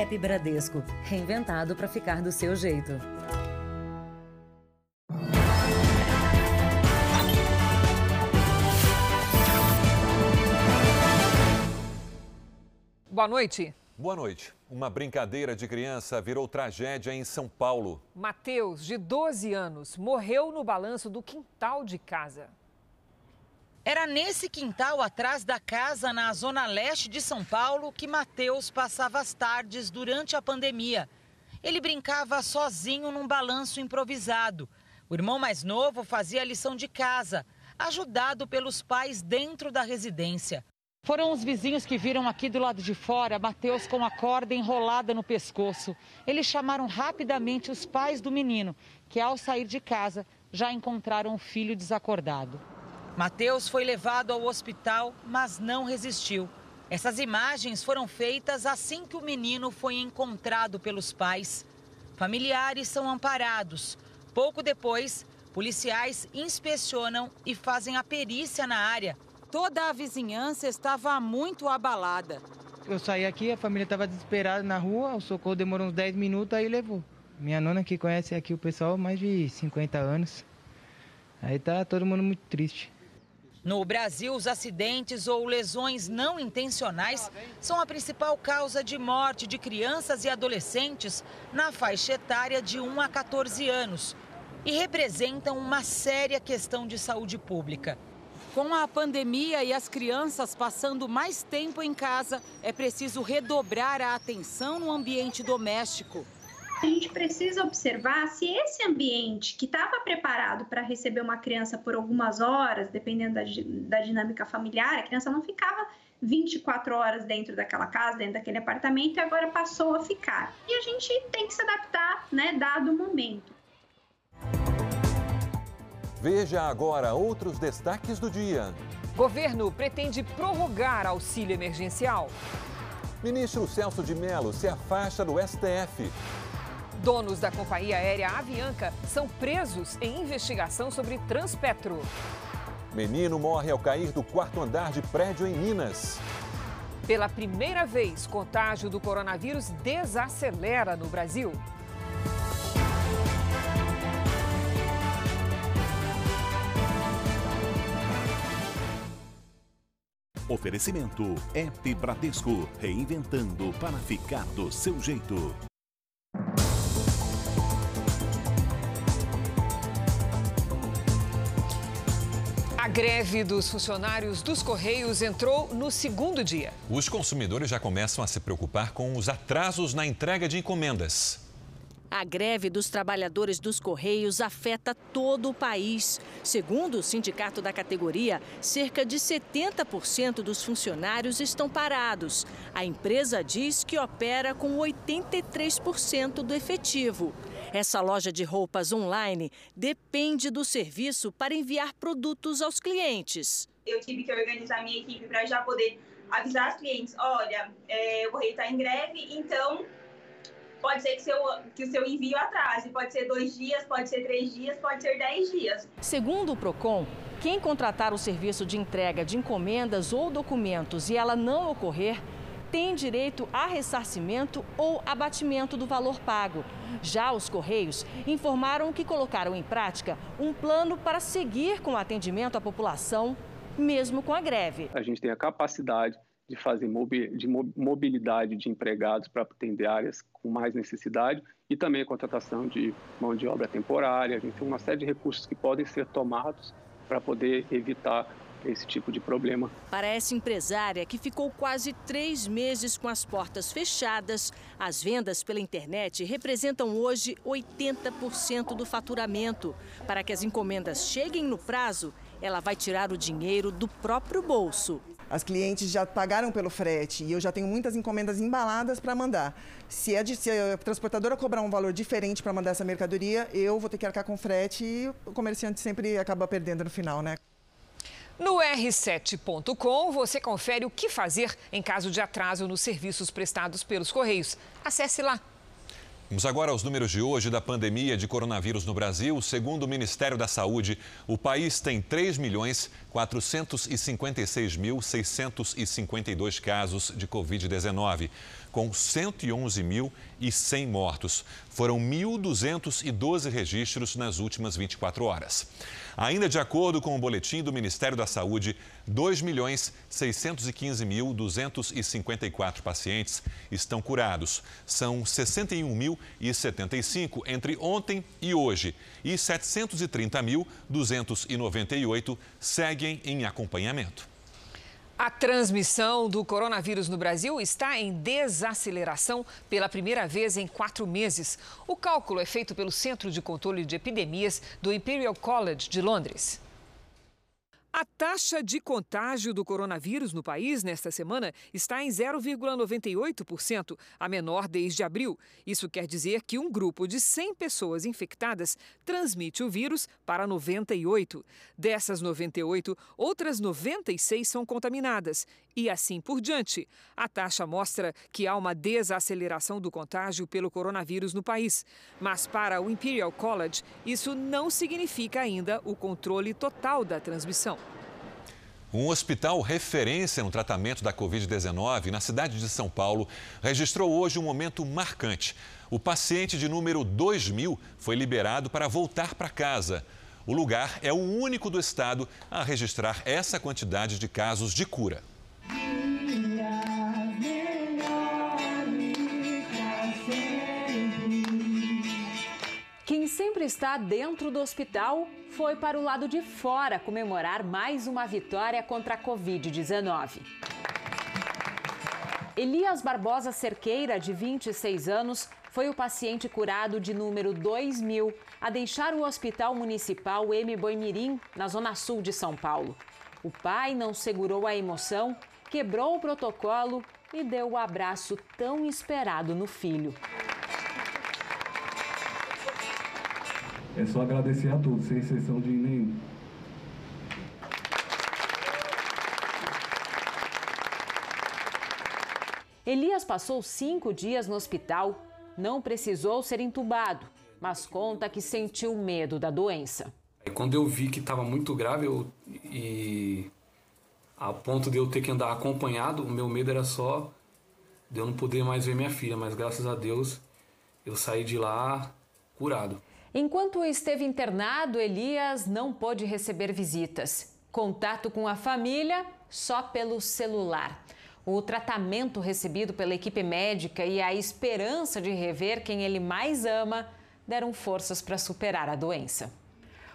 App Bradesco, reinventado para ficar do seu jeito. Boa noite. Boa noite. Uma brincadeira de criança virou tragédia em São Paulo. Mateus, de 12 anos, morreu no balanço do quintal de casa. Era nesse quintal atrás da casa, na zona leste de São Paulo, que Mateus passava as tardes durante a pandemia. Ele brincava sozinho num balanço improvisado. O irmão mais novo fazia a lição de casa, ajudado pelos pais dentro da residência. Foram os vizinhos que viram aqui do lado de fora Mateus com a corda enrolada no pescoço. Eles chamaram rapidamente os pais do menino, que ao sair de casa já encontraram o filho desacordado. Mateus foi levado ao hospital, mas não resistiu. Essas imagens foram feitas assim que o menino foi encontrado pelos pais. Familiares são amparados. Pouco depois, policiais inspecionam e fazem a perícia na área. Toda a vizinhança estava muito abalada. Eu saí aqui, a família estava desesperada na rua, o socorro demorou uns 10 minutos, aí levou. Minha nona que conhece aqui o pessoal mais de 50 anos. Aí tá todo mundo muito triste. No Brasil, os acidentes ou lesões não intencionais são a principal causa de morte de crianças e adolescentes na faixa etária de 1 a 14 anos e representam uma séria questão de saúde pública. Com a pandemia e as crianças passando mais tempo em casa, é preciso redobrar a atenção no ambiente doméstico a gente precisa observar se esse ambiente que estava preparado para receber uma criança por algumas horas, dependendo da, da dinâmica familiar, a criança não ficava 24 horas dentro daquela casa, dentro daquele apartamento, e agora passou a ficar. E a gente tem que se adaptar, né, dado o momento. Veja agora outros destaques do dia. Governo pretende prorrogar auxílio emergencial. Ministro Celso de Mello se afasta do STF. Donos da companhia aérea Avianca são presos em investigação sobre Transpetro. Menino morre ao cair do quarto andar de prédio em Minas. Pela primeira vez, contágio do coronavírus desacelera no Brasil. Oferecimento App Bradesco, reinventando para ficar do seu jeito. Greve dos funcionários dos Correios entrou no segundo dia. Os consumidores já começam a se preocupar com os atrasos na entrega de encomendas. A greve dos trabalhadores dos Correios afeta todo o país. Segundo o sindicato da categoria, cerca de 70% dos funcionários estão parados. A empresa diz que opera com 83% do efetivo. Essa loja de roupas online depende do serviço para enviar produtos aos clientes. Eu tive que organizar minha equipe para já poder avisar os clientes: olha, é, o Correio está em greve, então pode ser que, seu, que o seu envio atrase. Pode ser dois dias, pode ser três dias, pode ser dez dias. Segundo o PROCON, quem contratar o serviço de entrega de encomendas ou documentos e ela não ocorrer, tem direito a ressarcimento ou abatimento do valor pago. Já os Correios informaram que colocaram em prática um plano para seguir com o atendimento à população, mesmo com a greve. A gente tem a capacidade de fazer de mobilidade de empregados para atender áreas com mais necessidade e também a contratação de mão de obra temporária. A gente tem uma série de recursos que podem ser tomados para poder evitar esse tipo de problema. Para essa empresária que ficou quase três meses com as portas fechadas, as vendas pela internet representam hoje 80% do faturamento. Para que as encomendas cheguem no prazo, ela vai tirar o dinheiro do próprio bolso. As clientes já pagaram pelo frete e eu já tenho muitas encomendas embaladas para mandar. Se, é de, se a transportadora cobrar um valor diferente para mandar essa mercadoria, eu vou ter que arcar com frete e o comerciante sempre acaba perdendo no final, né? No r7.com você confere o que fazer em caso de atraso nos serviços prestados pelos Correios. Acesse lá. Vamos agora aos números de hoje da pandemia de coronavírus no Brasil. Segundo o Ministério da Saúde, o país tem 3 milhões 456.652 casos de Covid-19. Com 111.100 mortos. Foram 1.212 registros nas últimas 24 horas. Ainda de acordo com o boletim do Ministério da Saúde, 2.615.254 pacientes estão curados. São 61.075 entre ontem e hoje. E 730.298 seguem em acompanhamento. A transmissão do coronavírus no Brasil está em desaceleração pela primeira vez em quatro meses. O cálculo é feito pelo Centro de Controle de Epidemias do Imperial College de Londres. A taxa de contágio do coronavírus no país nesta semana está em 0,98%, a menor desde abril. Isso quer dizer que um grupo de 100 pessoas infectadas transmite o vírus para 98. Dessas 98, outras 96 são contaminadas. E assim por diante. A taxa mostra que há uma desaceleração do contágio pelo coronavírus no país. Mas para o Imperial College, isso não significa ainda o controle total da transmissão. Um hospital referência no tratamento da Covid-19 na cidade de São Paulo registrou hoje um momento marcante. O paciente de número 2000 foi liberado para voltar para casa. O lugar é o único do estado a registrar essa quantidade de casos de cura. Quem sempre está dentro do hospital foi para o lado de fora comemorar mais uma vitória contra a Covid-19. Elias Barbosa Cerqueira, de 26 anos, foi o paciente curado de número 2000 a deixar o Hospital Municipal M. Boimirim, na zona sul de São Paulo. O pai não segurou a emoção, quebrou o protocolo e deu o abraço tão esperado no filho. É só agradecer a todos, sem exceção de nenhum. Elias passou cinco dias no hospital, não precisou ser entubado, mas conta que sentiu medo da doença. Quando eu vi que estava muito grave eu, e a ponto de eu ter que andar acompanhado, o meu medo era só de eu não poder mais ver minha filha, mas graças a Deus eu saí de lá curado. Enquanto esteve internado, Elias não pôde receber visitas. Contato com a família só pelo celular. O tratamento recebido pela equipe médica e a esperança de rever quem ele mais ama deram forças para superar a doença.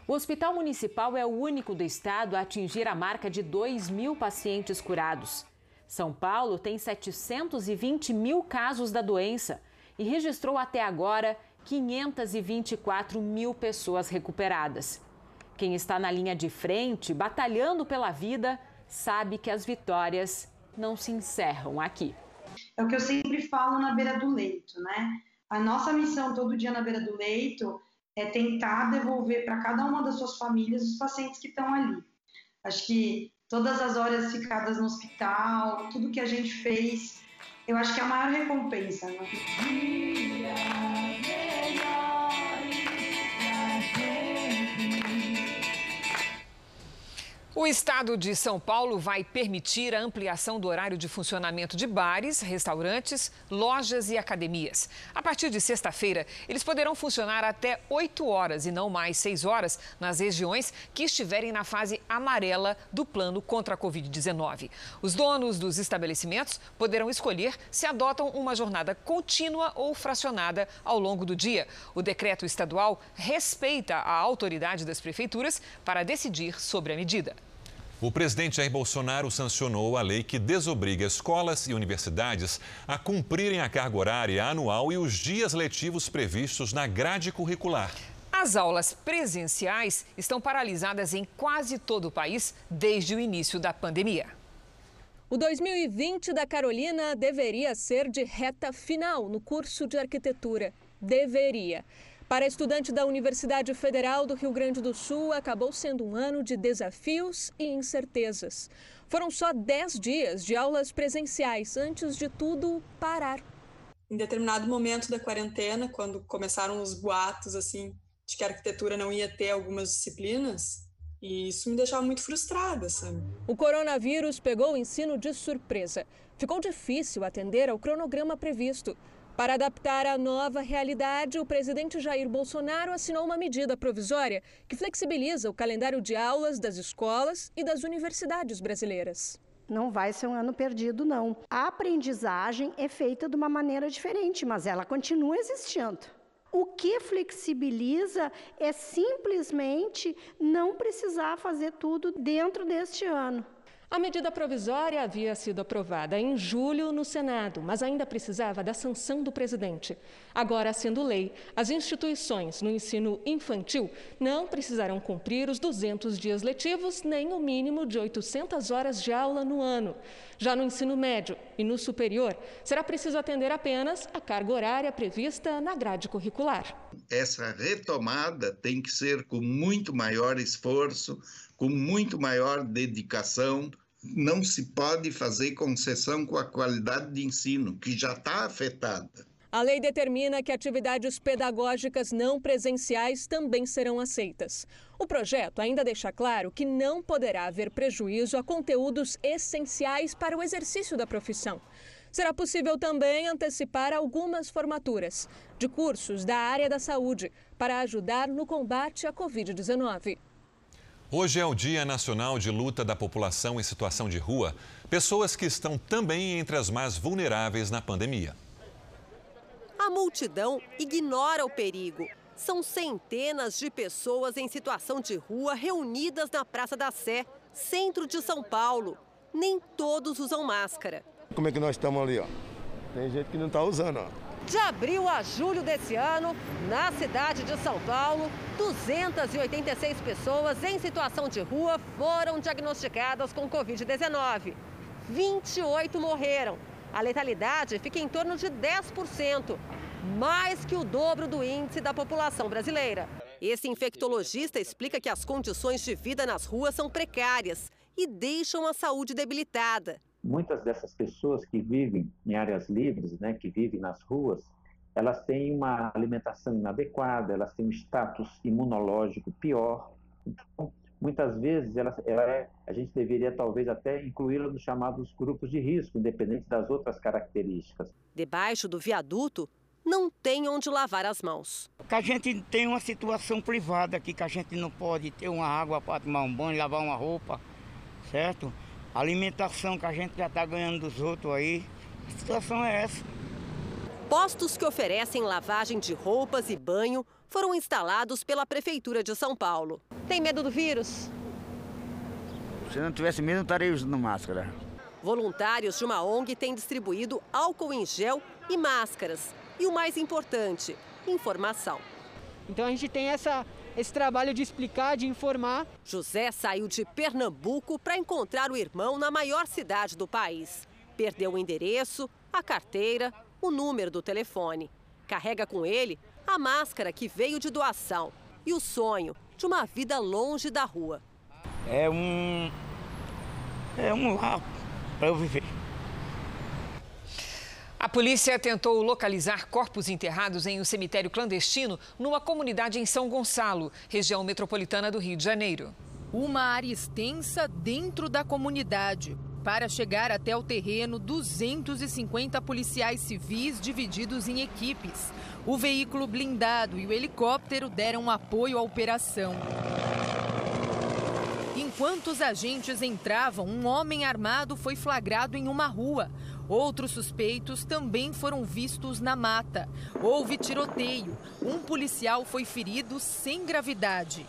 O Hospital Municipal é o único do estado a atingir a marca de 2 mil pacientes curados. São Paulo tem 720 mil casos da doença e registrou até agora 524 mil pessoas recuperadas. Quem está na linha de frente, batalhando pela vida, sabe que as vitórias não se encerram aqui. É o que eu sempre falo na beira do leito, né? A nossa missão todo dia na beira do leito é tentar devolver para cada uma das suas famílias os pacientes que estão ali. Acho que todas as horas ficadas no hospital, tudo que a gente fez, eu acho que é a maior recompensa. Né? O estado de São Paulo vai permitir a ampliação do horário de funcionamento de bares, restaurantes, lojas e academias. A partir de sexta-feira, eles poderão funcionar até 8 horas e não mais 6 horas nas regiões que estiverem na fase amarela do plano contra a Covid-19. Os donos dos estabelecimentos poderão escolher se adotam uma jornada contínua ou fracionada ao longo do dia. O decreto estadual respeita a autoridade das prefeituras para decidir sobre a medida. O presidente Jair Bolsonaro sancionou a lei que desobriga escolas e universidades a cumprirem a carga horária anual e os dias letivos previstos na grade curricular. As aulas presenciais estão paralisadas em quase todo o país desde o início da pandemia. O 2020 da Carolina deveria ser de reta final no curso de arquitetura. Deveria. Para estudante da Universidade Federal do Rio Grande do Sul, acabou sendo um ano de desafios e incertezas. Foram só 10 dias de aulas presenciais antes de tudo parar. Em determinado momento da quarentena, quando começaram os boatos assim de que a arquitetura não ia ter algumas disciplinas, e isso me deixava muito frustrada, sabe? O coronavírus pegou o ensino de surpresa. ficou difícil atender ao cronograma previsto. Para adaptar a nova realidade, o presidente Jair Bolsonaro assinou uma medida provisória que flexibiliza o calendário de aulas das escolas e das universidades brasileiras. Não vai ser um ano perdido, não. A aprendizagem é feita de uma maneira diferente, mas ela continua existindo. O que flexibiliza é simplesmente não precisar fazer tudo dentro deste ano. A medida provisória havia sido aprovada em julho no Senado, mas ainda precisava da sanção do presidente. Agora, sendo lei, as instituições no ensino infantil não precisarão cumprir os 200 dias letivos nem o mínimo de 800 horas de aula no ano. Já no ensino médio e no superior, será preciso atender apenas a carga horária prevista na grade curricular. Essa retomada tem que ser com muito maior esforço, com muito maior dedicação. Não se pode fazer concessão com a qualidade de ensino, que já está afetada. A lei determina que atividades pedagógicas não presenciais também serão aceitas. O projeto ainda deixa claro que não poderá haver prejuízo a conteúdos essenciais para o exercício da profissão. Será possível também antecipar algumas formaturas de cursos da área da saúde para ajudar no combate à Covid-19. Hoje é o Dia Nacional de Luta da População em Situação de Rua, pessoas que estão também entre as mais vulneráveis na pandemia. A multidão ignora o perigo. São centenas de pessoas em situação de rua reunidas na Praça da Sé, centro de São Paulo. Nem todos usam máscara. Como é que nós estamos ali, ó? Tem gente que não está usando, ó. De abril a julho desse ano, na cidade de São Paulo, 286 pessoas em situação de rua foram diagnosticadas com Covid-19. 28 morreram. A letalidade fica em torno de 10%, mais que o dobro do índice da população brasileira. Esse infectologista explica que as condições de vida nas ruas são precárias e deixam a saúde debilitada muitas dessas pessoas que vivem em áreas livres, né, que vivem nas ruas, elas têm uma alimentação inadequada, elas têm um status imunológico pior. Então, muitas vezes ela, ela é, a gente deveria talvez até incluí-la nos chamados grupos de risco, independente das outras características. Debaixo do viaduto, não tem onde lavar as mãos. Que a gente tem uma situação privada aqui, que a gente não pode ter uma água para tomar um banho, lavar uma roupa, certo? Alimentação que a gente já está ganhando dos outros aí, a situação é essa. Postos que oferecem lavagem de roupas e banho foram instalados pela Prefeitura de São Paulo. Tem medo do vírus? Se não tivesse medo, não estaria usando máscara. Voluntários de uma ONG têm distribuído álcool em gel e máscaras. E o mais importante, informação. Então a gente tem essa esse trabalho de explicar, de informar. José saiu de Pernambuco para encontrar o irmão na maior cidade do país. Perdeu o endereço, a carteira, o número do telefone. Carrega com ele a máscara que veio de doação e o sonho de uma vida longe da rua. É um. É um lar para eu viver. A polícia tentou localizar corpos enterrados em um cemitério clandestino numa comunidade em São Gonçalo, região metropolitana do Rio de Janeiro. Uma área extensa dentro da comunidade. Para chegar até o terreno, 250 policiais civis divididos em equipes. O veículo blindado e o helicóptero deram apoio à operação. Enquanto os agentes entravam, um homem armado foi flagrado em uma rua. Outros suspeitos também foram vistos na mata. Houve tiroteio. Um policial foi ferido sem gravidade.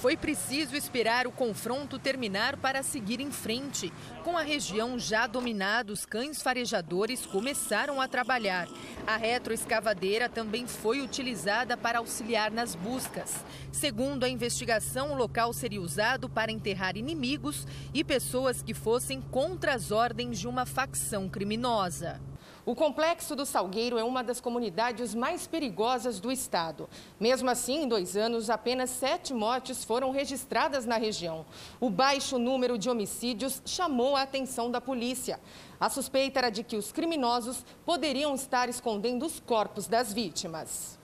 Foi preciso esperar o confronto terminar para seguir em frente. Com a região já dominada, os cães farejadores começaram a trabalhar. A retroescavadeira também foi utilizada para auxiliar nas buscas. Segundo a investigação, o local seria usado para enterrar inimigos e pessoas que fossem contra as ordens de uma facção criminosa. O complexo do Salgueiro é uma das comunidades mais perigosas do estado. Mesmo assim, em dois anos, apenas sete mortes foram registradas na região. O baixo número de homicídios chamou a atenção da polícia. A suspeita era de que os criminosos poderiam estar escondendo os corpos das vítimas.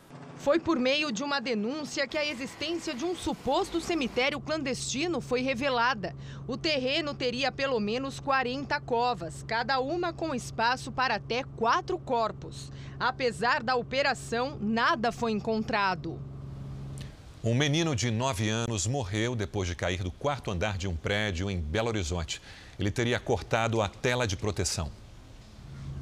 Foi por meio de uma denúncia que a existência de um suposto cemitério clandestino foi revelada. O terreno teria pelo menos 40 covas, cada uma com espaço para até quatro corpos. Apesar da operação, nada foi encontrado. Um menino de 9 anos morreu depois de cair do quarto andar de um prédio em Belo Horizonte. Ele teria cortado a tela de proteção.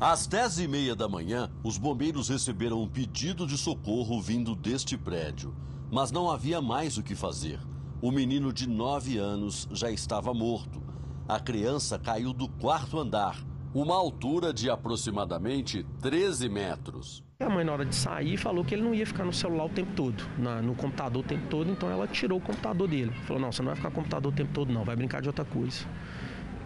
Às 10 e meia da manhã, os bombeiros receberam um pedido de socorro vindo deste prédio. Mas não havia mais o que fazer. O menino de 9 anos já estava morto. A criança caiu do quarto andar, uma altura de aproximadamente 13 metros. A mãe, na hora de sair, falou que ele não ia ficar no celular o tempo todo, na, no computador o tempo todo, então ela tirou o computador dele. Falou: não, você não vai ficar no computador o tempo todo, não, vai brincar de outra coisa.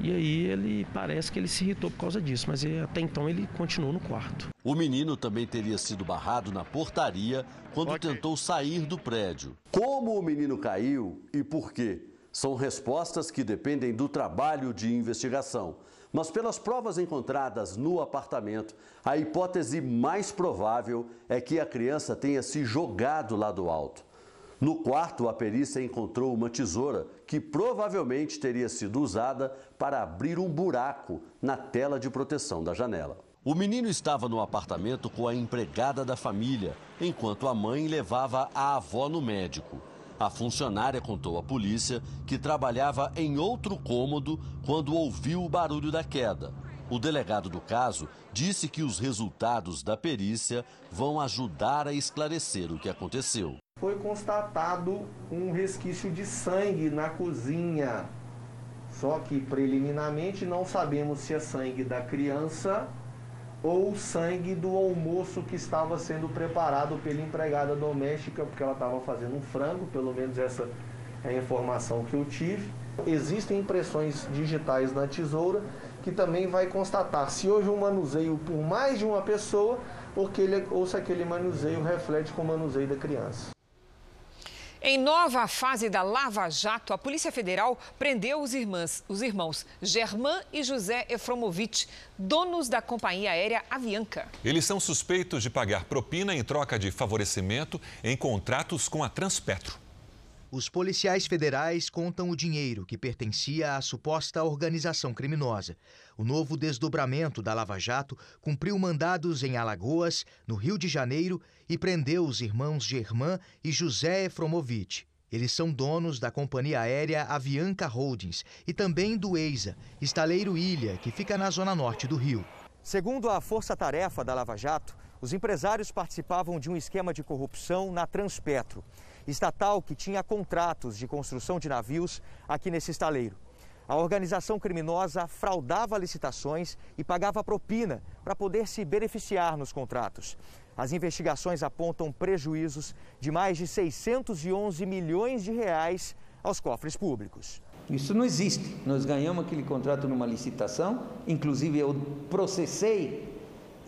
E aí ele parece que ele se irritou por causa disso, mas até então ele continuou no quarto. O menino também teria sido barrado na portaria quando okay. tentou sair do prédio. Como o menino caiu e por quê? São respostas que dependem do trabalho de investigação. Mas pelas provas encontradas no apartamento, a hipótese mais provável é que a criança tenha se jogado lá do alto. No quarto, a perícia encontrou uma tesoura que provavelmente teria sido usada para abrir um buraco na tela de proteção da janela. O menino estava no apartamento com a empregada da família, enquanto a mãe levava a avó no médico. A funcionária contou à polícia que trabalhava em outro cômodo quando ouviu o barulho da queda. O delegado do caso disse que os resultados da perícia vão ajudar a esclarecer o que aconteceu foi constatado um resquício de sangue na cozinha. Só que preliminarmente não sabemos se é sangue da criança ou sangue do almoço que estava sendo preparado pela empregada doméstica, porque ela estava fazendo um frango, pelo menos essa é a informação que eu tive. Existem impressões digitais na tesoura que também vai constatar se houve um manuseio por mais de uma pessoa ou, que ele, ou se aquele manuseio reflete com o manuseio da criança. Em nova fase da Lava Jato, a Polícia Federal prendeu os, irmãs, os irmãos Germán e José Efromovitch, donos da companhia aérea Avianca. Eles são suspeitos de pagar propina em troca de favorecimento em contratos com a Transpetro. Os policiais federais contam o dinheiro que pertencia à suposta organização criminosa. O novo desdobramento da Lava Jato cumpriu mandados em Alagoas, no Rio de Janeiro e prendeu os irmãos Germán e José Efromovitch. Eles são donos da companhia aérea Avianca Holdings e também do EISA, estaleiro Ilha, que fica na zona norte do Rio. Segundo a força-tarefa da Lava Jato, os empresários participavam de um esquema de corrupção na Transpetro estatal que tinha contratos de construção de navios aqui nesse estaleiro. A organização criminosa fraudava licitações e pagava propina para poder se beneficiar nos contratos. As investigações apontam prejuízos de mais de 611 milhões de reais aos cofres públicos. Isso não existe. Nós ganhamos aquele contrato numa licitação, inclusive eu processei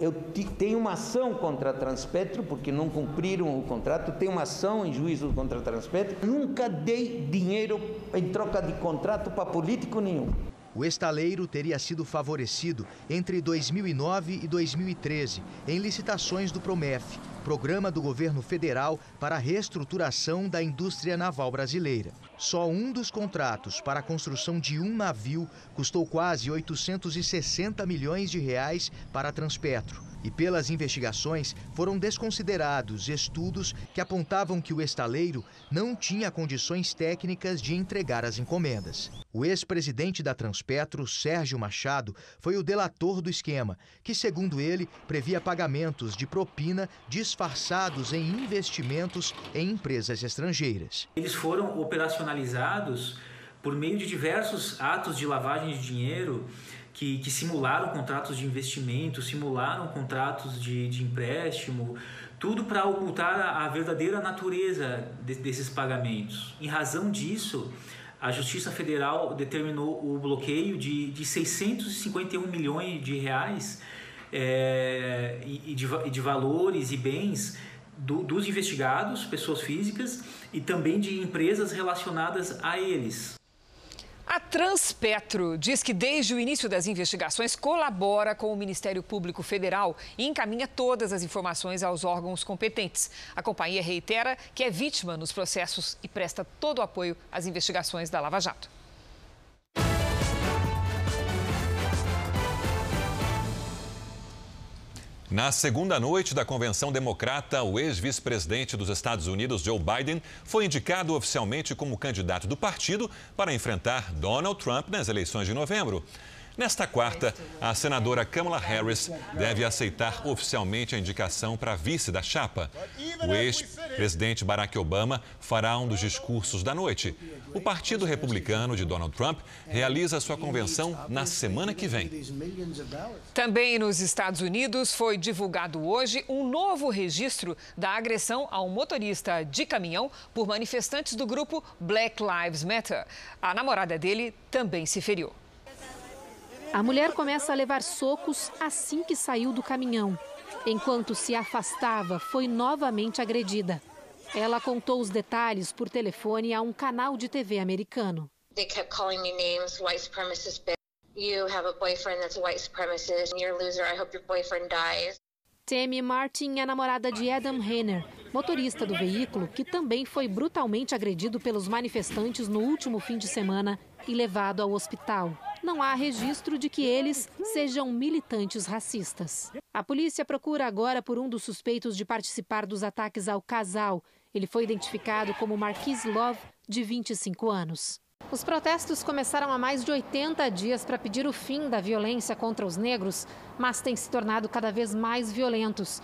eu tenho uma ação contra a Transpetro, porque não cumpriram o contrato, tenho uma ação em juízo contra a Transpetro. Nunca dei dinheiro em troca de contrato para político nenhum. O estaleiro teria sido favorecido entre 2009 e 2013 em licitações do Promef, programa do governo federal para a reestruturação da indústria naval brasileira. Só um dos contratos para a construção de um navio custou quase 860 milhões de reais para a Transpetro. E pelas investigações foram desconsiderados estudos que apontavam que o estaleiro não tinha condições técnicas de entregar as encomendas. O ex-presidente da Transpetro, Sérgio Machado, foi o delator do esquema, que, segundo ele, previa pagamentos de propina disfarçados em investimentos em empresas estrangeiras. Eles foram operacionalizados por meio de diversos atos de lavagem de dinheiro que, que simularam contratos de investimento, simularam contratos de, de empréstimo, tudo para ocultar a, a, verdadeira natureza de, desses pagamentos. Em razão disso, a Justiça Federal determinou o bloqueio de, de 651 milhões de reais é, e, de, de valores e bens do, dos investigados, pessoas físicas, e também de empresas relacionadas a eles. A Transpetro diz que desde o início das investigações colabora com o Ministério Público Federal e encaminha todas as informações aos órgãos competentes. A companhia reitera que é vítima nos processos e presta todo o apoio às investigações da Lava Jato. Na segunda noite da convenção democrata, o ex-vice-presidente dos Estados Unidos, Joe Biden, foi indicado oficialmente como candidato do partido para enfrentar Donald Trump nas eleições de novembro. Nesta quarta, a senadora Kamala Harris deve aceitar oficialmente a indicação para vice da chapa. O ex-presidente Barack Obama fará um dos discursos da noite. O Partido Republicano de Donald Trump realiza sua convenção na semana que vem. Também nos Estados Unidos foi divulgado hoje um novo registro da agressão a um motorista de caminhão por manifestantes do grupo Black Lives Matter. A namorada dele também se feriu. A mulher começa a levar socos assim que saiu do caminhão. Enquanto se afastava, foi novamente agredida. Ela contou os detalhes por telefone a um canal de TV americano. They kept calling me names, white supremacist bitch. You have a boyfriend that's a white supremacist. You're a loser. I hope your boyfriend dies. Tammy Martin é namorada de Adam Renner, motorista do veículo que também foi brutalmente agredido pelos manifestantes no último fim de semana e levado ao hospital não há registro de que eles sejam militantes racistas. A polícia procura agora por um dos suspeitos de participar dos ataques ao casal. Ele foi identificado como Marquis Love, de 25 anos. Os protestos começaram há mais de 80 dias para pedir o fim da violência contra os negros, mas têm se tornado cada vez mais violentos.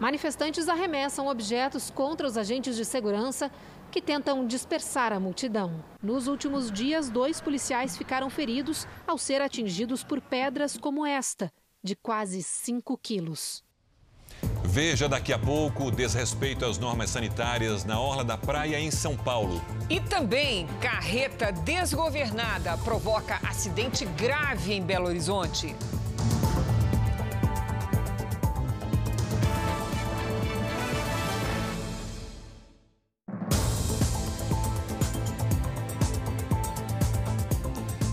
Manifestantes arremessam objetos contra os agentes de segurança que tentam dispersar a multidão. Nos últimos dias, dois policiais ficaram feridos ao ser atingidos por pedras como esta, de quase 5 quilos. Veja daqui a pouco o desrespeito às normas sanitárias na Orla da Praia, em São Paulo. E também, carreta desgovernada provoca acidente grave em Belo Horizonte.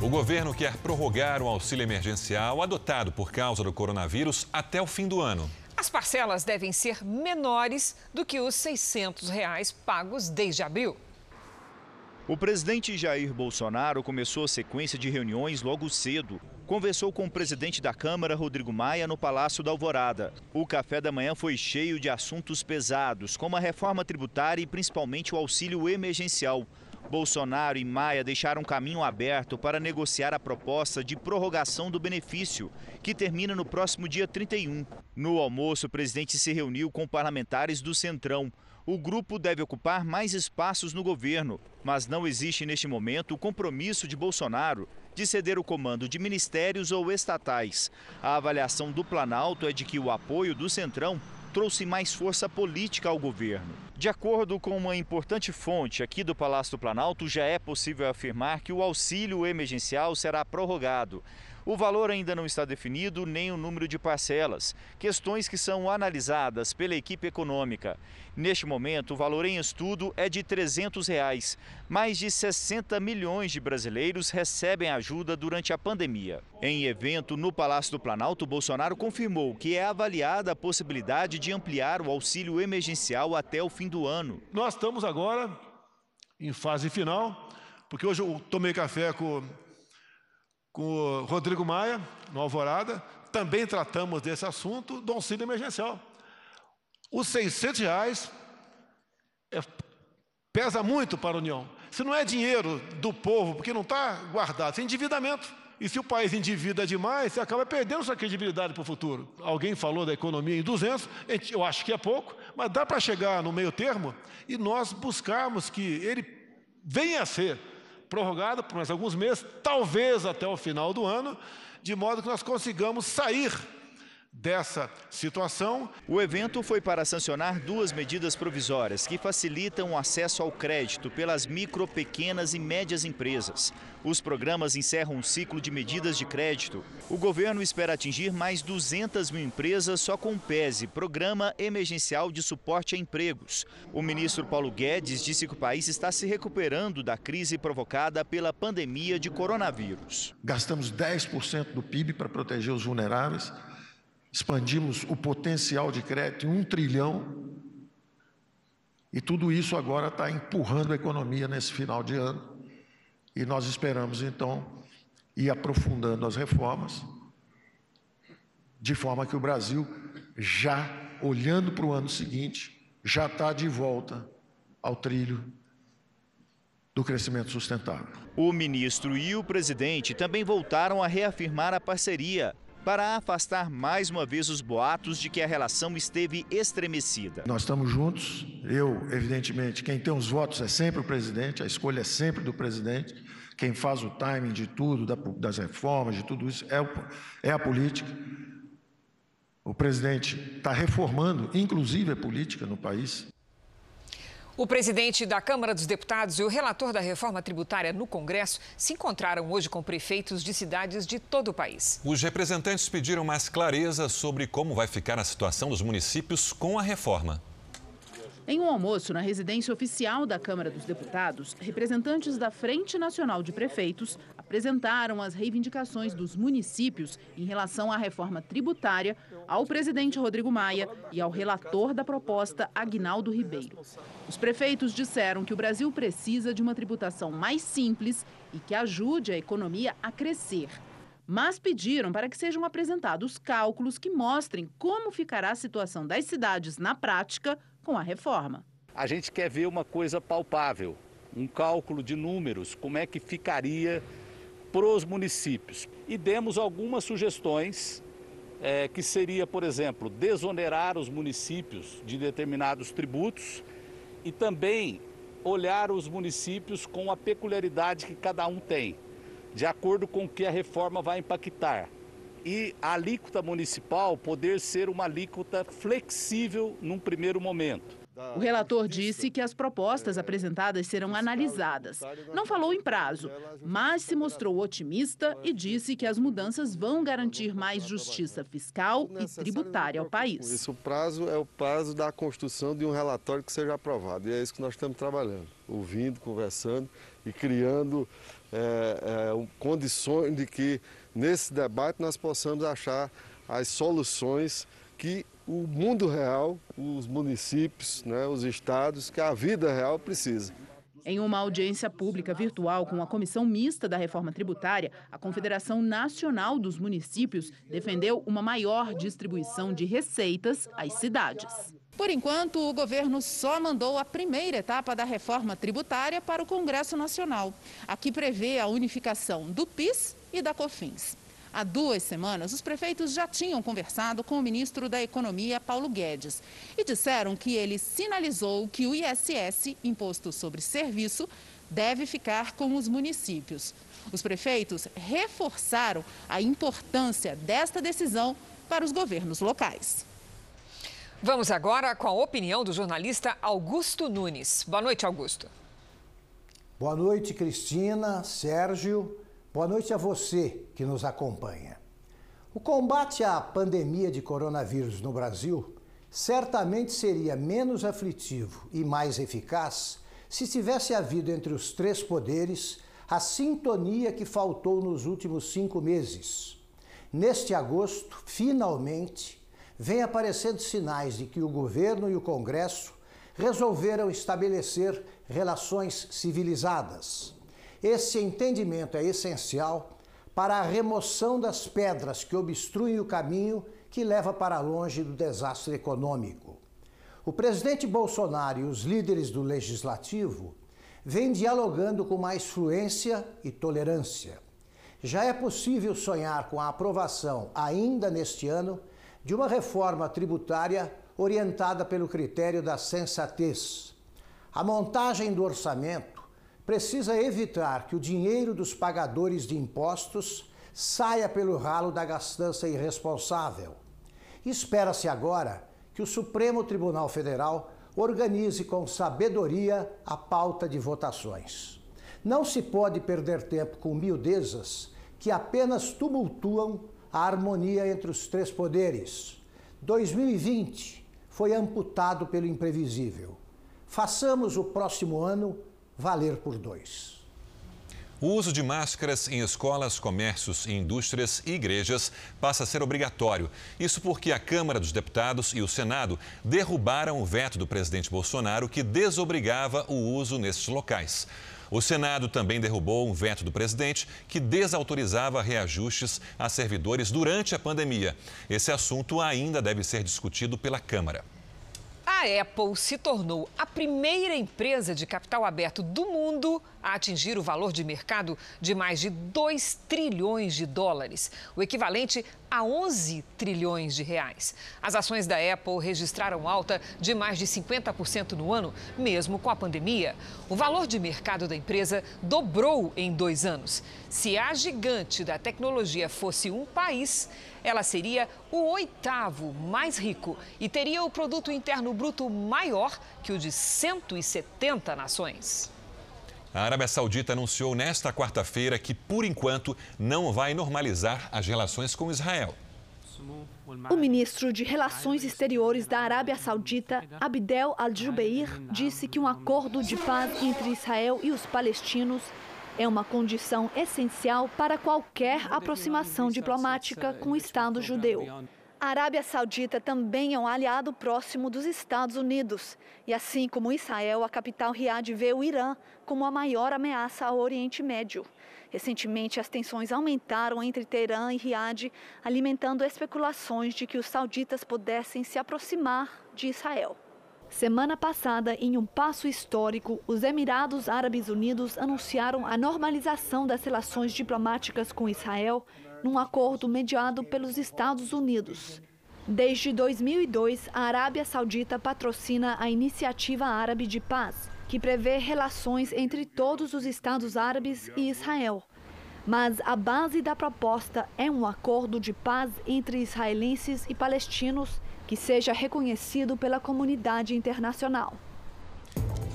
O governo quer prorrogar o auxílio emergencial adotado por causa do coronavírus até o fim do ano. As parcelas devem ser menores do que os 600 reais pagos desde abril. O presidente Jair Bolsonaro começou a sequência de reuniões logo cedo. Conversou com o presidente da Câmara, Rodrigo Maia, no Palácio da Alvorada. O café da manhã foi cheio de assuntos pesados, como a reforma tributária e principalmente o auxílio emergencial. Bolsonaro e Maia deixaram caminho aberto para negociar a proposta de prorrogação do benefício, que termina no próximo dia 31. No almoço, o presidente se reuniu com parlamentares do Centrão. O grupo deve ocupar mais espaços no governo, mas não existe neste momento o compromisso de Bolsonaro de ceder o comando de ministérios ou estatais. A avaliação do Planalto é de que o apoio do Centrão trouxe mais força política ao governo. De acordo com uma importante fonte aqui do Palácio do Planalto, já é possível afirmar que o auxílio emergencial será prorrogado. O valor ainda não está definido, nem o número de parcelas, questões que são analisadas pela equipe econômica. Neste momento, o valor em estudo é de 300 reais. Mais de 60 milhões de brasileiros recebem ajuda durante a pandemia. Em evento no Palácio do Planalto, Bolsonaro confirmou que é avaliada a possibilidade de ampliar o auxílio emergencial até o fim do ano. Nós estamos agora em fase final, porque hoje eu tomei café com com o Rodrigo Maia, no Alvorada, também tratamos desse assunto do auxílio emergencial. Os 600 reais é, pesa muito para a União. Se não é dinheiro do povo, porque não está guardado, é endividamento. E se o país endivida demais, você acaba perdendo sua credibilidade para o futuro. Alguém falou da economia em 200, eu acho que é pouco, mas dá para chegar no meio termo e nós buscarmos que ele venha a ser prorrogada por mais alguns meses, talvez até o final do ano, de modo que nós consigamos sair dessa situação. O evento foi para sancionar duas medidas provisórias que facilitam o acesso ao crédito pelas micro, pequenas e médias empresas. Os programas encerram um ciclo de medidas de crédito. O governo espera atingir mais 200 mil empresas só com o PESE, Programa Emergencial de Suporte a Empregos. O ministro Paulo Guedes disse que o país está se recuperando da crise provocada pela pandemia de coronavírus. Gastamos 10% do PIB para proteger os vulneráveis expandimos o potencial de crédito em um trilhão. E tudo isso agora está empurrando a economia nesse final de ano. E nós esperamos, então, ir aprofundando as reformas, de forma que o Brasil, já olhando para o ano seguinte, já está de volta ao trilho do crescimento sustentável. O ministro e o presidente também voltaram a reafirmar a parceria para afastar mais uma vez os boatos de que a relação esteve estremecida. Nós estamos juntos. Eu, evidentemente, quem tem os votos é sempre o presidente, a escolha é sempre do presidente. Quem faz o timing de tudo, das reformas, de tudo isso, é, é a política. O presidente está reformando, inclusive a política no país. O presidente da Câmara dos Deputados e o relator da reforma tributária no Congresso se encontraram hoje com prefeitos de cidades de todo o país. Os representantes pediram mais clareza sobre como vai ficar a situação dos municípios com a reforma. Em um almoço na residência oficial da Câmara dos Deputados, representantes da Frente Nacional de Prefeitos apresentaram as reivindicações dos municípios em relação à reforma tributária ao presidente Rodrigo Maia e ao relator da proposta, Agnaldo Ribeiro. Os prefeitos disseram que o Brasil precisa de uma tributação mais simples e que ajude a economia a crescer. Mas pediram para que sejam apresentados cálculos que mostrem como ficará a situação das cidades na prática com a reforma. A gente quer ver uma coisa palpável, um cálculo de números, como é que ficaria para os municípios. E demos algumas sugestões, é, que seria, por exemplo, desonerar os municípios de determinados tributos e também olhar os municípios com a peculiaridade que cada um tem, de acordo com o que a reforma vai impactar e a alíquota municipal poder ser uma alíquota flexível num primeiro momento. O relator disse que as propostas apresentadas serão analisadas. Não falou em prazo, mas se mostrou otimista e disse que as mudanças vão garantir mais justiça fiscal e tributária ao país. Isso, o prazo é o prazo da construção de um relatório que seja aprovado. E é isso que nós estamos trabalhando, ouvindo, conversando e criando é, é, condições de que nesse debate nós possamos achar as soluções que o mundo real, os municípios, né, os estados, que a vida real precisa. Em uma audiência pública virtual com a Comissão Mista da Reforma Tributária, a Confederação Nacional dos Municípios defendeu uma maior distribuição de receitas às cidades. Por enquanto, o governo só mandou a primeira etapa da reforma tributária para o Congresso Nacional. Aqui prevê a unificação do PIS e da COFINS. Há duas semanas, os prefeitos já tinham conversado com o ministro da Economia, Paulo Guedes, e disseram que ele sinalizou que o ISS, Imposto sobre Serviço, deve ficar com os municípios. Os prefeitos reforçaram a importância desta decisão para os governos locais. Vamos agora com a opinião do jornalista Augusto Nunes. Boa noite, Augusto. Boa noite, Cristina, Sérgio Boa noite a você que nos acompanha. O combate à pandemia de coronavírus no Brasil certamente seria menos aflitivo e mais eficaz se tivesse havido entre os três poderes a sintonia que faltou nos últimos cinco meses. Neste agosto, finalmente, vem aparecendo sinais de que o governo e o Congresso resolveram estabelecer relações civilizadas esse entendimento é essencial para a remoção das pedras que obstruem o caminho que leva para longe do desastre econômico. O presidente Bolsonaro e os líderes do legislativo vêm dialogando com mais fluência e tolerância. Já é possível sonhar com a aprovação, ainda neste ano, de uma reforma tributária orientada pelo critério da sensatez. A montagem do orçamento precisa evitar que o dinheiro dos pagadores de impostos saia pelo ralo da gastança irresponsável. Espera-se agora que o Supremo Tribunal Federal organize com sabedoria a pauta de votações. Não se pode perder tempo com miudezas que apenas tumultuam a harmonia entre os três poderes. 2020 foi amputado pelo imprevisível. Façamos o próximo ano valer por dois. O uso de máscaras em escolas, comércios, indústrias e igrejas passa a ser obrigatório. Isso porque a Câmara dos Deputados e o Senado derrubaram o veto do presidente Bolsonaro que desobrigava o uso nesses locais. O Senado também derrubou um veto do presidente que desautorizava reajustes a servidores durante a pandemia. Esse assunto ainda deve ser discutido pela Câmara. A Apple se tornou a primeira empresa de capital aberto do mundo a atingir o valor de mercado de mais de 2 trilhões de dólares, o equivalente a 11 trilhões de reais. As ações da Apple registraram alta de mais de 50% no ano, mesmo com a pandemia. O valor de mercado da empresa dobrou em dois anos. Se a gigante da tecnologia fosse um país, ela seria o oitavo mais rico e teria o produto interno bruto maior que o de 170 nações. A Arábia Saudita anunciou nesta quarta-feira que, por enquanto, não vai normalizar as relações com Israel. O ministro de Relações Exteriores da Arábia Saudita, Abdel Al-Jubeir, disse que um acordo de paz entre Israel e os palestinos é uma condição essencial para qualquer aproximação diplomática com o Estado judeu. A Arábia Saudita também é um aliado próximo dos Estados Unidos. E assim como Israel, a capital Riad vê o Irã como a maior ameaça ao Oriente Médio. Recentemente, as tensões aumentaram entre Teherã e Riad, alimentando especulações de que os sauditas pudessem se aproximar de Israel. Semana passada, em um passo histórico, os Emirados Árabes Unidos anunciaram a normalização das relações diplomáticas com Israel num acordo mediado pelos Estados Unidos. Desde 2002, a Arábia Saudita patrocina a Iniciativa Árabe de Paz, que prevê relações entre todos os Estados árabes e Israel. Mas a base da proposta é um acordo de paz entre israelenses e palestinos que seja reconhecido pela comunidade internacional.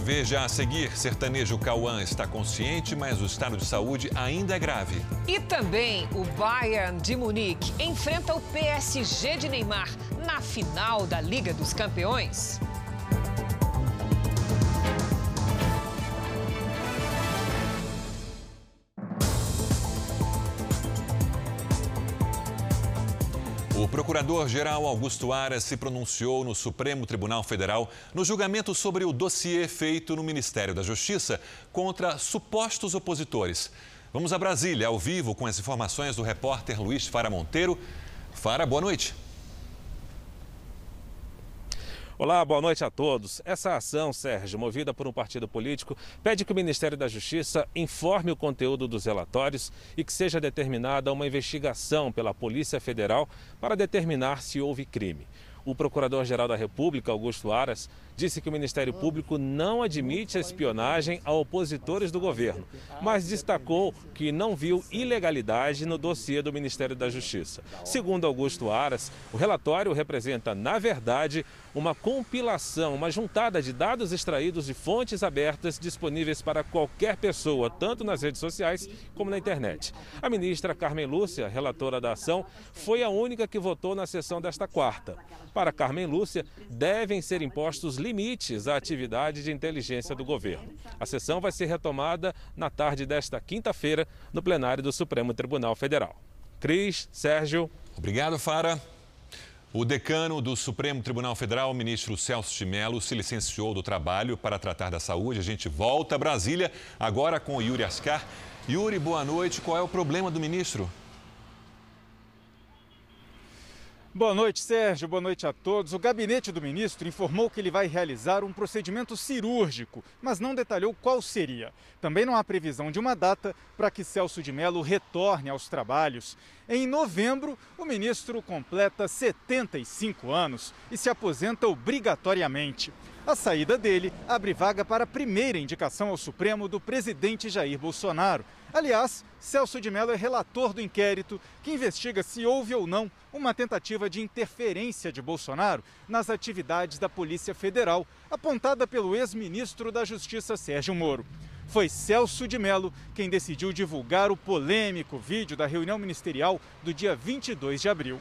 Veja a seguir: sertanejo Cauã está consciente, mas o estado de saúde ainda é grave. E também o Bayern de Munique enfrenta o PSG de Neymar na final da Liga dos Campeões. Procurador-geral Augusto Aras se pronunciou no Supremo Tribunal Federal no julgamento sobre o dossiê feito no Ministério da Justiça contra supostos opositores. Vamos a Brasília, ao vivo, com as informações do repórter Luiz Fara Monteiro. Fara, boa noite. Olá, boa noite a todos. Essa ação, Sérgio, movida por um partido político, pede que o Ministério da Justiça informe o conteúdo dos relatórios e que seja determinada uma investigação pela Polícia Federal para determinar se houve crime. O Procurador-Geral da República, Augusto Aras, disse que o Ministério Público não admite a espionagem a opositores do governo, mas destacou que não viu ilegalidade no dossiê do Ministério da Justiça. Segundo Augusto Aras, o relatório representa, na verdade, uma compilação, uma juntada de dados extraídos de fontes abertas disponíveis para qualquer pessoa, tanto nas redes sociais como na internet. A ministra Carmen Lúcia, relatora da ação, foi a única que votou na sessão desta quarta. Para Carmen Lúcia, devem ser impostos limites à atividade de inteligência do governo. A sessão vai ser retomada na tarde desta quinta-feira no plenário do Supremo Tribunal Federal. Cris, Sérgio. Obrigado, Fara. O decano do Supremo Tribunal Federal, ministro Celso de Mello, se licenciou do trabalho para tratar da saúde. A gente volta a Brasília agora com o Yuri Ascar. Yuri, boa noite. Qual é o problema do ministro? Boa noite, Sérgio. Boa noite a todos. O gabinete do ministro informou que ele vai realizar um procedimento cirúrgico, mas não detalhou qual seria. Também não há previsão de uma data para que Celso de Mello retorne aos trabalhos. Em novembro, o ministro completa 75 anos e se aposenta obrigatoriamente. A saída dele abre vaga para a primeira indicação ao Supremo do presidente Jair Bolsonaro. Aliás, Celso de Mello é relator do inquérito que investiga se houve ou não uma tentativa de interferência de Bolsonaro nas atividades da Polícia Federal, apontada pelo ex-ministro da Justiça Sérgio Moro. Foi Celso de Mello quem decidiu divulgar o polêmico vídeo da reunião ministerial do dia 22 de abril.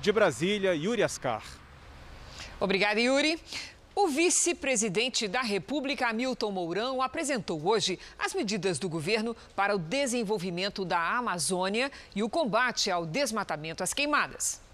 De Brasília, Yuri Ascar. Obrigada, Yuri. O vice-presidente da República, Hamilton Mourão, apresentou hoje as medidas do governo para o desenvolvimento da Amazônia e o combate ao desmatamento às queimadas.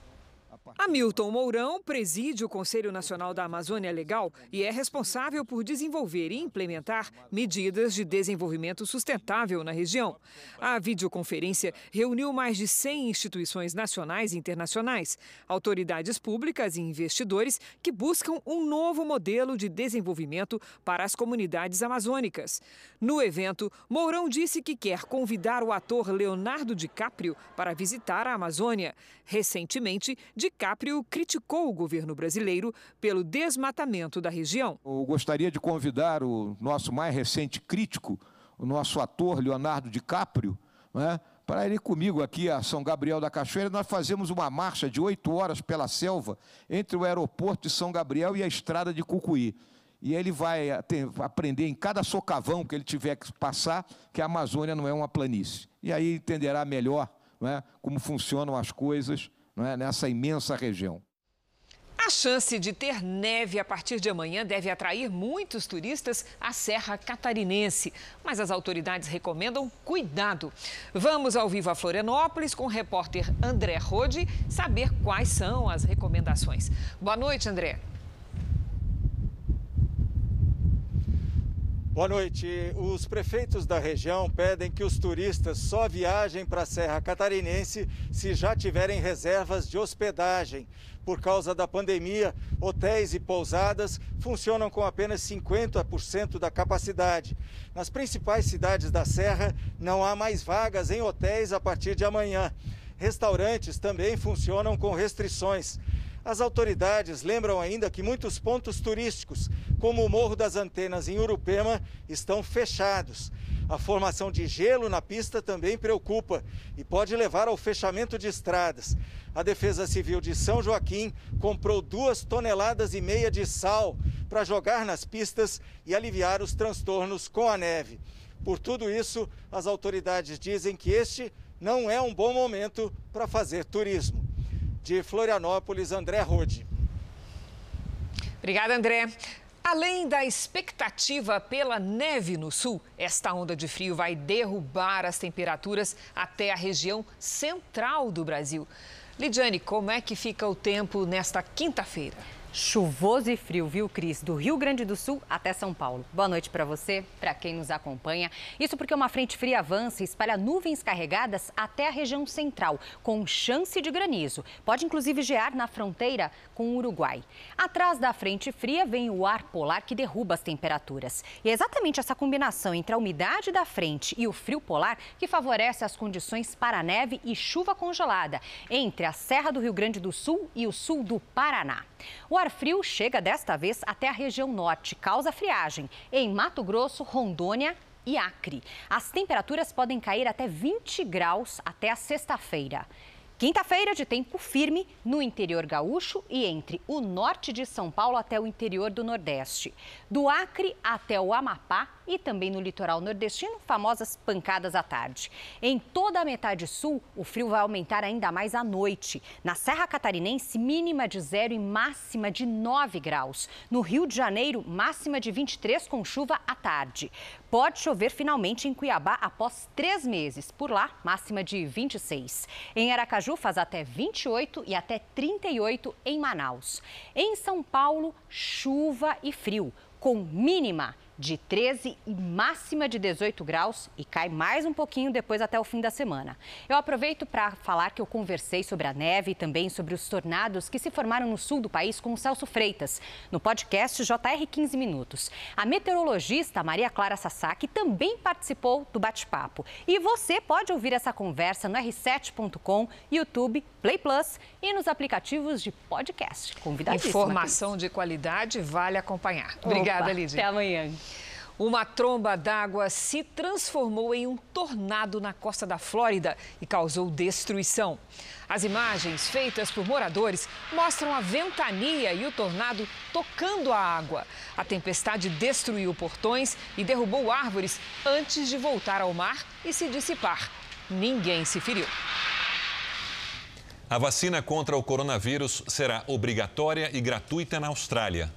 Hamilton Mourão preside o Conselho Nacional da Amazônia Legal e é responsável por desenvolver e implementar medidas de desenvolvimento sustentável na região. A videoconferência reuniu mais de 100 instituições nacionais e internacionais, autoridades públicas e investidores que buscam um novo modelo de desenvolvimento para as comunidades amazônicas. No evento, Mourão disse que quer convidar o ator Leonardo DiCaprio para visitar a Amazônia. Recentemente, DiCaprio criticou o governo brasileiro pelo desmatamento da região. Eu gostaria de convidar o nosso mais recente crítico, o nosso ator Leonardo DiCaprio, né, para ir comigo aqui a São Gabriel da Cachoeira. Nós fazemos uma marcha de oito horas pela selva entre o aeroporto de São Gabriel e a estrada de Cucuí. E ele vai aprender em cada socavão que ele tiver que passar que a Amazônia não é uma planície. E aí entenderá melhor é, como funcionam as coisas é, nessa imensa região. A chance de ter neve a partir de amanhã deve atrair muitos turistas à Serra Catarinense, mas as autoridades recomendam cuidado. Vamos ao vivo a Florianópolis com o repórter André Rode saber quais são as recomendações. Boa noite, André. Boa noite. Os prefeitos da região pedem que os turistas só viajem para a Serra Catarinense se já tiverem reservas de hospedagem. Por causa da pandemia, hotéis e pousadas funcionam com apenas 50% da capacidade. Nas principais cidades da Serra, não há mais vagas em hotéis a partir de amanhã. Restaurantes também funcionam com restrições. As autoridades lembram ainda que muitos pontos turísticos, como o Morro das Antenas em Urupema, estão fechados. A formação de gelo na pista também preocupa e pode levar ao fechamento de estradas. A Defesa Civil de São Joaquim comprou duas toneladas e meia de sal para jogar nas pistas e aliviar os transtornos com a neve. Por tudo isso, as autoridades dizem que este não é um bom momento para fazer turismo. De Florianópolis, André Rode. Obrigada, André. Além da expectativa pela neve no sul, esta onda de frio vai derrubar as temperaturas até a região central do Brasil. Lidiane, como é que fica o tempo nesta quinta-feira? Chuvoso e frio, viu, Cris? Do Rio Grande do Sul até São Paulo. Boa noite para você, para quem nos acompanha. Isso porque uma frente fria avança e espalha nuvens carregadas até a região central, com chance de granizo. Pode inclusive gear na fronteira com o Uruguai. Atrás da frente fria vem o ar polar que derruba as temperaturas. E é exatamente essa combinação entre a umidade da frente e o frio polar que favorece as condições para neve e chuva congelada entre a Serra do Rio Grande do Sul e o sul do Paraná. O ar frio chega desta vez até a região norte, causa friagem em Mato Grosso, Rondônia e Acre. As temperaturas podem cair até 20 graus até a sexta-feira. Quinta-feira de tempo firme no interior gaúcho e entre o norte de São Paulo até o interior do Nordeste. Do Acre até o Amapá e também no litoral nordestino, famosas pancadas à tarde. Em toda a metade sul, o frio vai aumentar ainda mais à noite. Na Serra Catarinense, mínima de zero e máxima de 9 graus. No Rio de Janeiro, máxima de 23 com chuva à tarde. Pode chover finalmente em Cuiabá após três meses. Por lá, máxima de 26. Em Aracaju, faz até 28 e até 38 em Manaus. Em São Paulo, chuva e frio, com mínima de 13 e máxima de 18 graus e cai mais um pouquinho depois até o fim da semana. Eu aproveito para falar que eu conversei sobre a neve e também sobre os tornados que se formaram no sul do país com o Celso Freitas, no podcast JR 15 Minutos. A meteorologista Maria Clara Sasaki também participou do bate-papo. E você pode ouvir essa conversa no r7.com, YouTube, Play Plus e nos aplicativos de podcast. Convidadíssima. Informação de qualidade vale acompanhar. Obrigada, Opa, Lídia. Até amanhã. Uma tromba d'água se transformou em um tornado na costa da Flórida e causou destruição. As imagens feitas por moradores mostram a ventania e o tornado tocando a água. A tempestade destruiu portões e derrubou árvores antes de voltar ao mar e se dissipar. Ninguém se feriu. A vacina contra o coronavírus será obrigatória e gratuita na Austrália.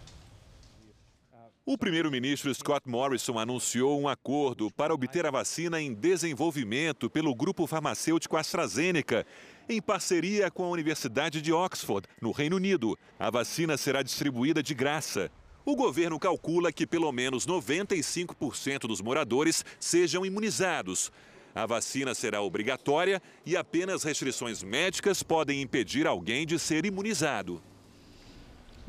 O primeiro-ministro Scott Morrison anunciou um acordo para obter a vacina em desenvolvimento pelo grupo farmacêutico AstraZeneca, em parceria com a Universidade de Oxford, no Reino Unido. A vacina será distribuída de graça. O governo calcula que pelo menos 95% dos moradores sejam imunizados. A vacina será obrigatória e apenas restrições médicas podem impedir alguém de ser imunizado.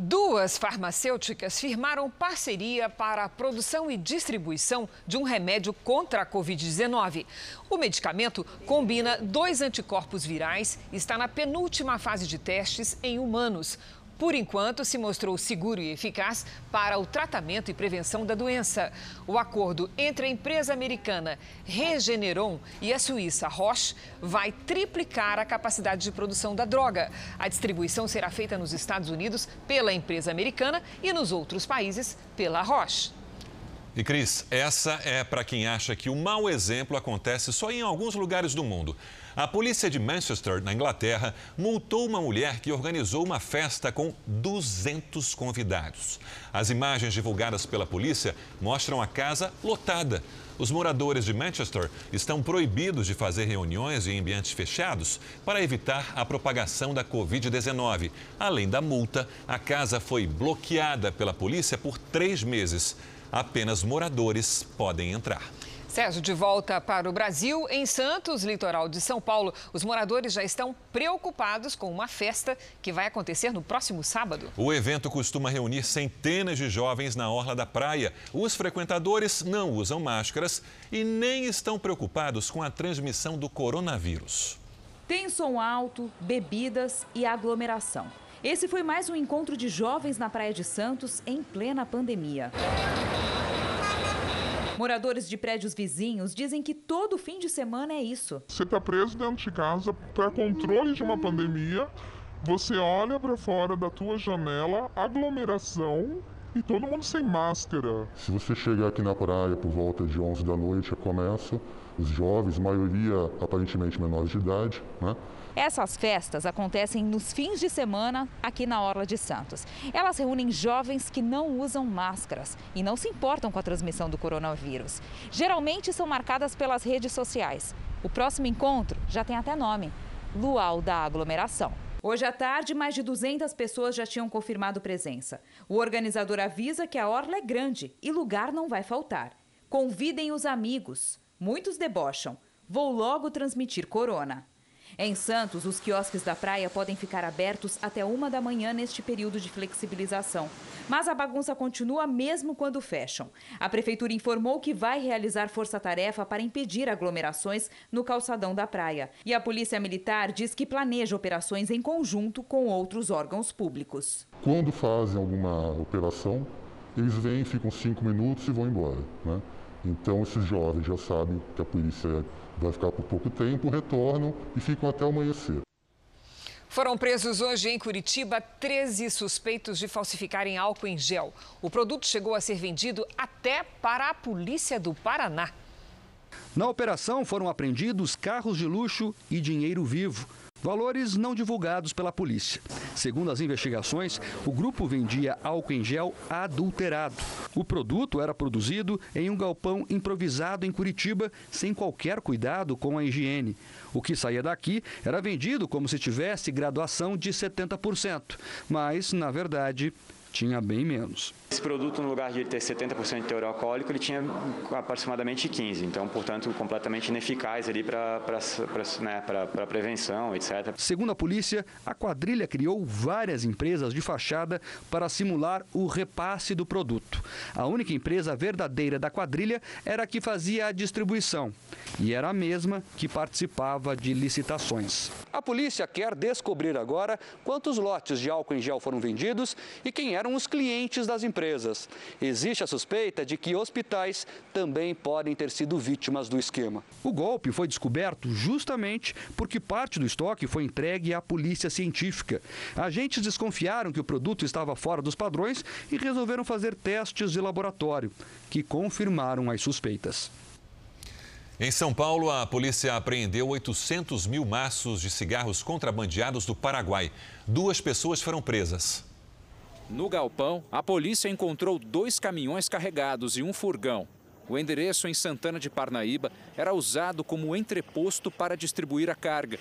Duas farmacêuticas firmaram parceria para a produção e distribuição de um remédio contra a Covid-19. O medicamento combina dois anticorpos virais e está na penúltima fase de testes em humanos. Por enquanto, se mostrou seguro e eficaz para o tratamento e prevenção da doença. O acordo entre a empresa americana Regeneron e a suíça Roche vai triplicar a capacidade de produção da droga. A distribuição será feita nos Estados Unidos pela empresa americana e nos outros países pela Roche. E Cris, essa é para quem acha que o mau exemplo acontece só em alguns lugares do mundo. A polícia de Manchester, na Inglaterra, multou uma mulher que organizou uma festa com 200 convidados. As imagens divulgadas pela polícia mostram a casa lotada. Os moradores de Manchester estão proibidos de fazer reuniões em ambientes fechados para evitar a propagação da Covid-19. Além da multa, a casa foi bloqueada pela polícia por três meses. Apenas moradores podem entrar. Sérgio, de volta para o Brasil, em Santos, litoral de São Paulo, os moradores já estão preocupados com uma festa que vai acontecer no próximo sábado. O evento costuma reunir centenas de jovens na orla da praia. Os frequentadores não usam máscaras e nem estão preocupados com a transmissão do coronavírus. Tem som alto, bebidas e aglomeração. Esse foi mais um encontro de jovens na Praia de Santos em plena pandemia. Moradores de prédios vizinhos dizem que todo fim de semana é isso. Você está preso dentro de casa para controle de uma pandemia. Você olha para fora da tua janela, aglomeração e todo mundo sem máscara. Se você chegar aqui na praia por volta de 11 da noite, começa os jovens, maioria aparentemente menores de idade, né? Essas festas acontecem nos fins de semana aqui na Orla de Santos. Elas reúnem jovens que não usam máscaras e não se importam com a transmissão do coronavírus. Geralmente são marcadas pelas redes sociais. O próximo encontro já tem até nome: Luau da Aglomeração. Hoje à tarde, mais de 200 pessoas já tinham confirmado presença. O organizador avisa que a orla é grande e lugar não vai faltar. Convidem os amigos. Muitos debocham. Vou logo transmitir corona. Em Santos, os quiosques da praia podem ficar abertos até uma da manhã neste período de flexibilização. Mas a bagunça continua mesmo quando fecham. A prefeitura informou que vai realizar força-tarefa para impedir aglomerações no calçadão da praia. E a Polícia Militar diz que planeja operações em conjunto com outros órgãos públicos. Quando fazem alguma operação, eles vêm, ficam cinco minutos e vão embora. Né? Então, esses jovens já sabem que a polícia vai ficar por pouco tempo, retornam e ficam até o amanhecer. Foram presos hoje em Curitiba 13 suspeitos de falsificarem álcool em gel. O produto chegou a ser vendido até para a polícia do Paraná. Na operação foram apreendidos carros de luxo e dinheiro vivo. Valores não divulgados pela polícia. Segundo as investigações, o grupo vendia álcool em gel adulterado. O produto era produzido em um galpão improvisado em Curitiba, sem qualquer cuidado com a higiene. O que saía daqui era vendido como se tivesse graduação de 70%, mas, na verdade, tinha bem menos. Esse produto, no lugar de ter 70% de teor alcoólico, ele tinha aproximadamente 15%. Então, portanto, completamente ineficaz ali para né, prevenção, etc. Segundo a polícia, a quadrilha criou várias empresas de fachada para simular o repasse do produto. A única empresa verdadeira da quadrilha era a que fazia a distribuição e era a mesma que participava de licitações. A polícia quer descobrir agora quantos lotes de álcool em gel foram vendidos e quem eram os clientes das empresas. Existe a suspeita de que hospitais também podem ter sido vítimas do esquema. O golpe foi descoberto justamente porque parte do estoque foi entregue à polícia científica. Agentes desconfiaram que o produto estava fora dos padrões e resolveram fazer testes de laboratório, que confirmaram as suspeitas. Em São Paulo, a polícia apreendeu 800 mil maços de cigarros contrabandeados do Paraguai. Duas pessoas foram presas. No galpão, a polícia encontrou dois caminhões carregados e um furgão. O endereço em Santana de Parnaíba era usado como entreposto para distribuir a carga.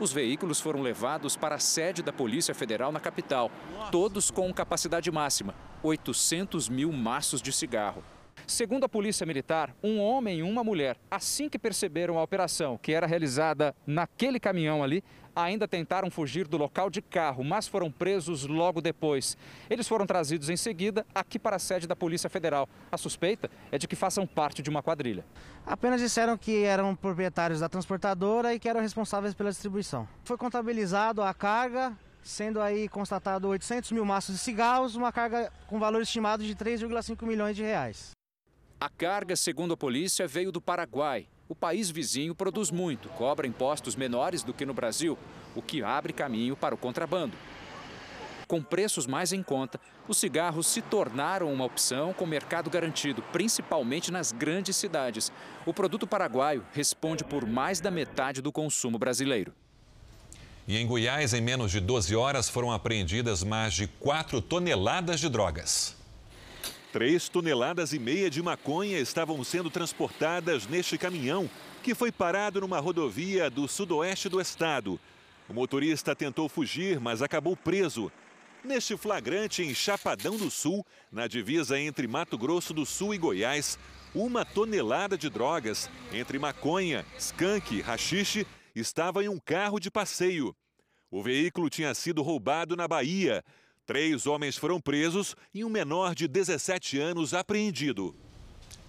Os veículos foram levados para a sede da Polícia Federal na capital, todos com capacidade máxima, 800 mil maços de cigarro. Segundo a Polícia Militar, um homem e uma mulher, assim que perceberam a operação, que era realizada naquele caminhão ali, ainda tentaram fugir do local de carro, mas foram presos logo depois. Eles foram trazidos em seguida aqui para a sede da Polícia Federal. A suspeita é de que façam parte de uma quadrilha. Apenas disseram que eram proprietários da transportadora e que eram responsáveis pela distribuição. Foi contabilizado a carga, sendo aí constatado 800 mil maços de cigarros, uma carga com valor estimado de 3,5 milhões de reais. A carga, segundo a polícia, veio do Paraguai o país vizinho produz muito, cobra impostos menores do que no Brasil, o que abre caminho para o contrabando. Com preços mais em conta, os cigarros se tornaram uma opção com mercado garantido, principalmente nas grandes cidades. O produto paraguaio responde por mais da metade do consumo brasileiro. E em Goiás, em menos de 12 horas, foram apreendidas mais de 4 toneladas de drogas. Três toneladas e meia de maconha estavam sendo transportadas neste caminhão, que foi parado numa rodovia do sudoeste do estado. O motorista tentou fugir, mas acabou preso. Neste flagrante em Chapadão do Sul, na divisa entre Mato Grosso do Sul e Goiás, uma tonelada de drogas, entre maconha, skunk e rachixe, estava em um carro de passeio. O veículo tinha sido roubado na Bahia. Três homens foram presos e um menor de 17 anos apreendido.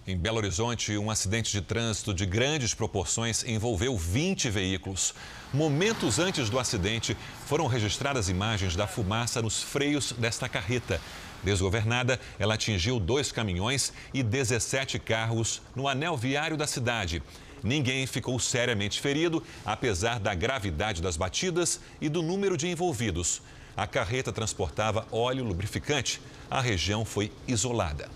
Em Belo Horizonte, um acidente de trânsito de grandes proporções envolveu 20 veículos. Momentos antes do acidente, foram registradas imagens da fumaça nos freios desta carreta. Desgovernada, ela atingiu dois caminhões e 17 carros no anel viário da cidade. Ninguém ficou seriamente ferido, apesar da gravidade das batidas e do número de envolvidos. A carreta transportava óleo lubrificante. A região foi isolada.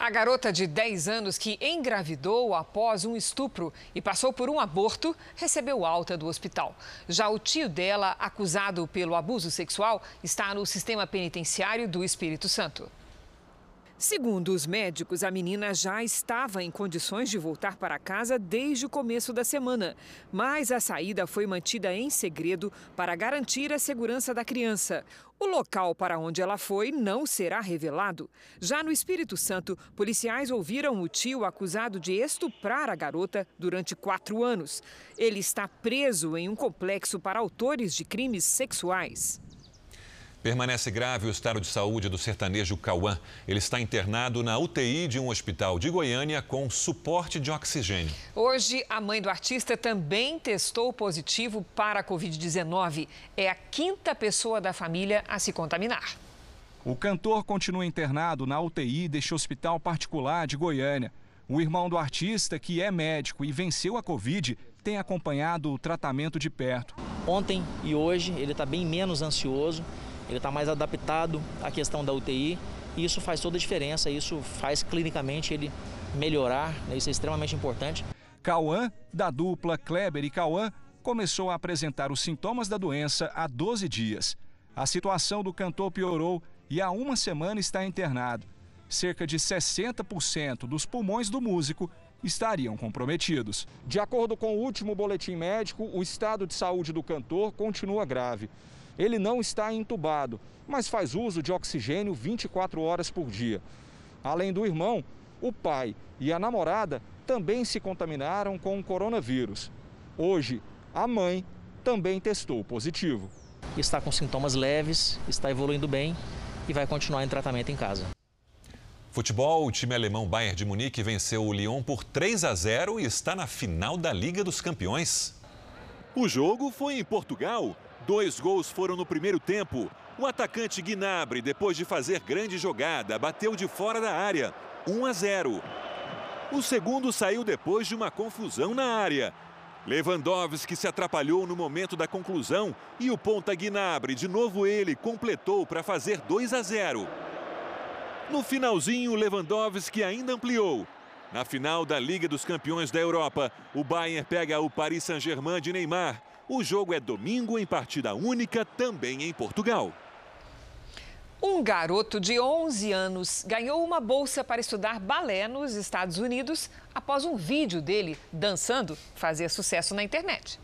A garota de 10 anos que engravidou após um estupro e passou por um aborto recebeu alta do hospital. Já o tio dela, acusado pelo abuso sexual, está no sistema penitenciário do Espírito Santo. Segundo os médicos, a menina já estava em condições de voltar para casa desde o começo da semana, mas a saída foi mantida em segredo para garantir a segurança da criança. O local para onde ela foi não será revelado. Já no Espírito Santo, policiais ouviram o tio acusado de estuprar a garota durante quatro anos. Ele está preso em um complexo para autores de crimes sexuais. Permanece grave o estado de saúde do sertanejo Cauã. Ele está internado na UTI de um hospital de Goiânia com suporte de oxigênio. Hoje, a mãe do artista também testou positivo para a Covid-19. É a quinta pessoa da família a se contaminar. O cantor continua internado na UTI deste hospital particular de Goiânia. O irmão do artista, que é médico e venceu a Covid, tem acompanhado o tratamento de perto. Ontem e hoje ele está bem menos ansioso ele está mais adaptado à questão da UTI e isso faz toda a diferença, isso faz clinicamente ele melhorar, né? isso é extremamente importante. Cauã, da dupla Kleber e Cauã, começou a apresentar os sintomas da doença há 12 dias. A situação do cantor piorou e há uma semana está internado. Cerca de 60% dos pulmões do músico estariam comprometidos. De acordo com o último boletim médico, o estado de saúde do cantor continua grave. Ele não está entubado, mas faz uso de oxigênio 24 horas por dia. Além do irmão, o pai e a namorada também se contaminaram com o coronavírus. Hoje, a mãe também testou positivo. Está com sintomas leves, está evoluindo bem e vai continuar em tratamento em casa. Futebol, o time alemão Bayern de Munique venceu o Lyon por 3 a 0 e está na final da Liga dos Campeões. O jogo foi em Portugal. Dois gols foram no primeiro tempo. O atacante Gnabry, depois de fazer grande jogada, bateu de fora da área, 1 a 0. O segundo saiu depois de uma confusão na área. Lewandowski se atrapalhou no momento da conclusão e o ponta Gnabry, de novo ele, completou para fazer 2 a 0. No finalzinho, Lewandowski ainda ampliou. Na final da Liga dos Campeões da Europa, o Bayern pega o Paris Saint-Germain de Neymar. O jogo é domingo em partida única, também em Portugal. Um garoto de 11 anos ganhou uma bolsa para estudar balé nos Estados Unidos após um vídeo dele dançando fazer sucesso na internet.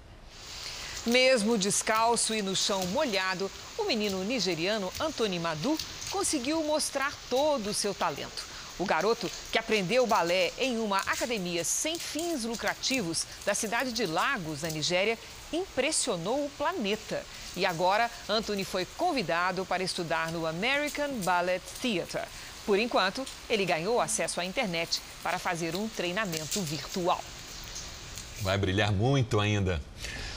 Mesmo descalço e no chão molhado, o menino nigeriano Anthony Madu conseguiu mostrar todo o seu talento. O garoto, que aprendeu balé em uma academia sem fins lucrativos da cidade de Lagos, na Nigéria, impressionou o planeta. E agora, Anthony foi convidado para estudar no American Ballet Theatre. Por enquanto, ele ganhou acesso à internet para fazer um treinamento virtual. Vai brilhar muito ainda.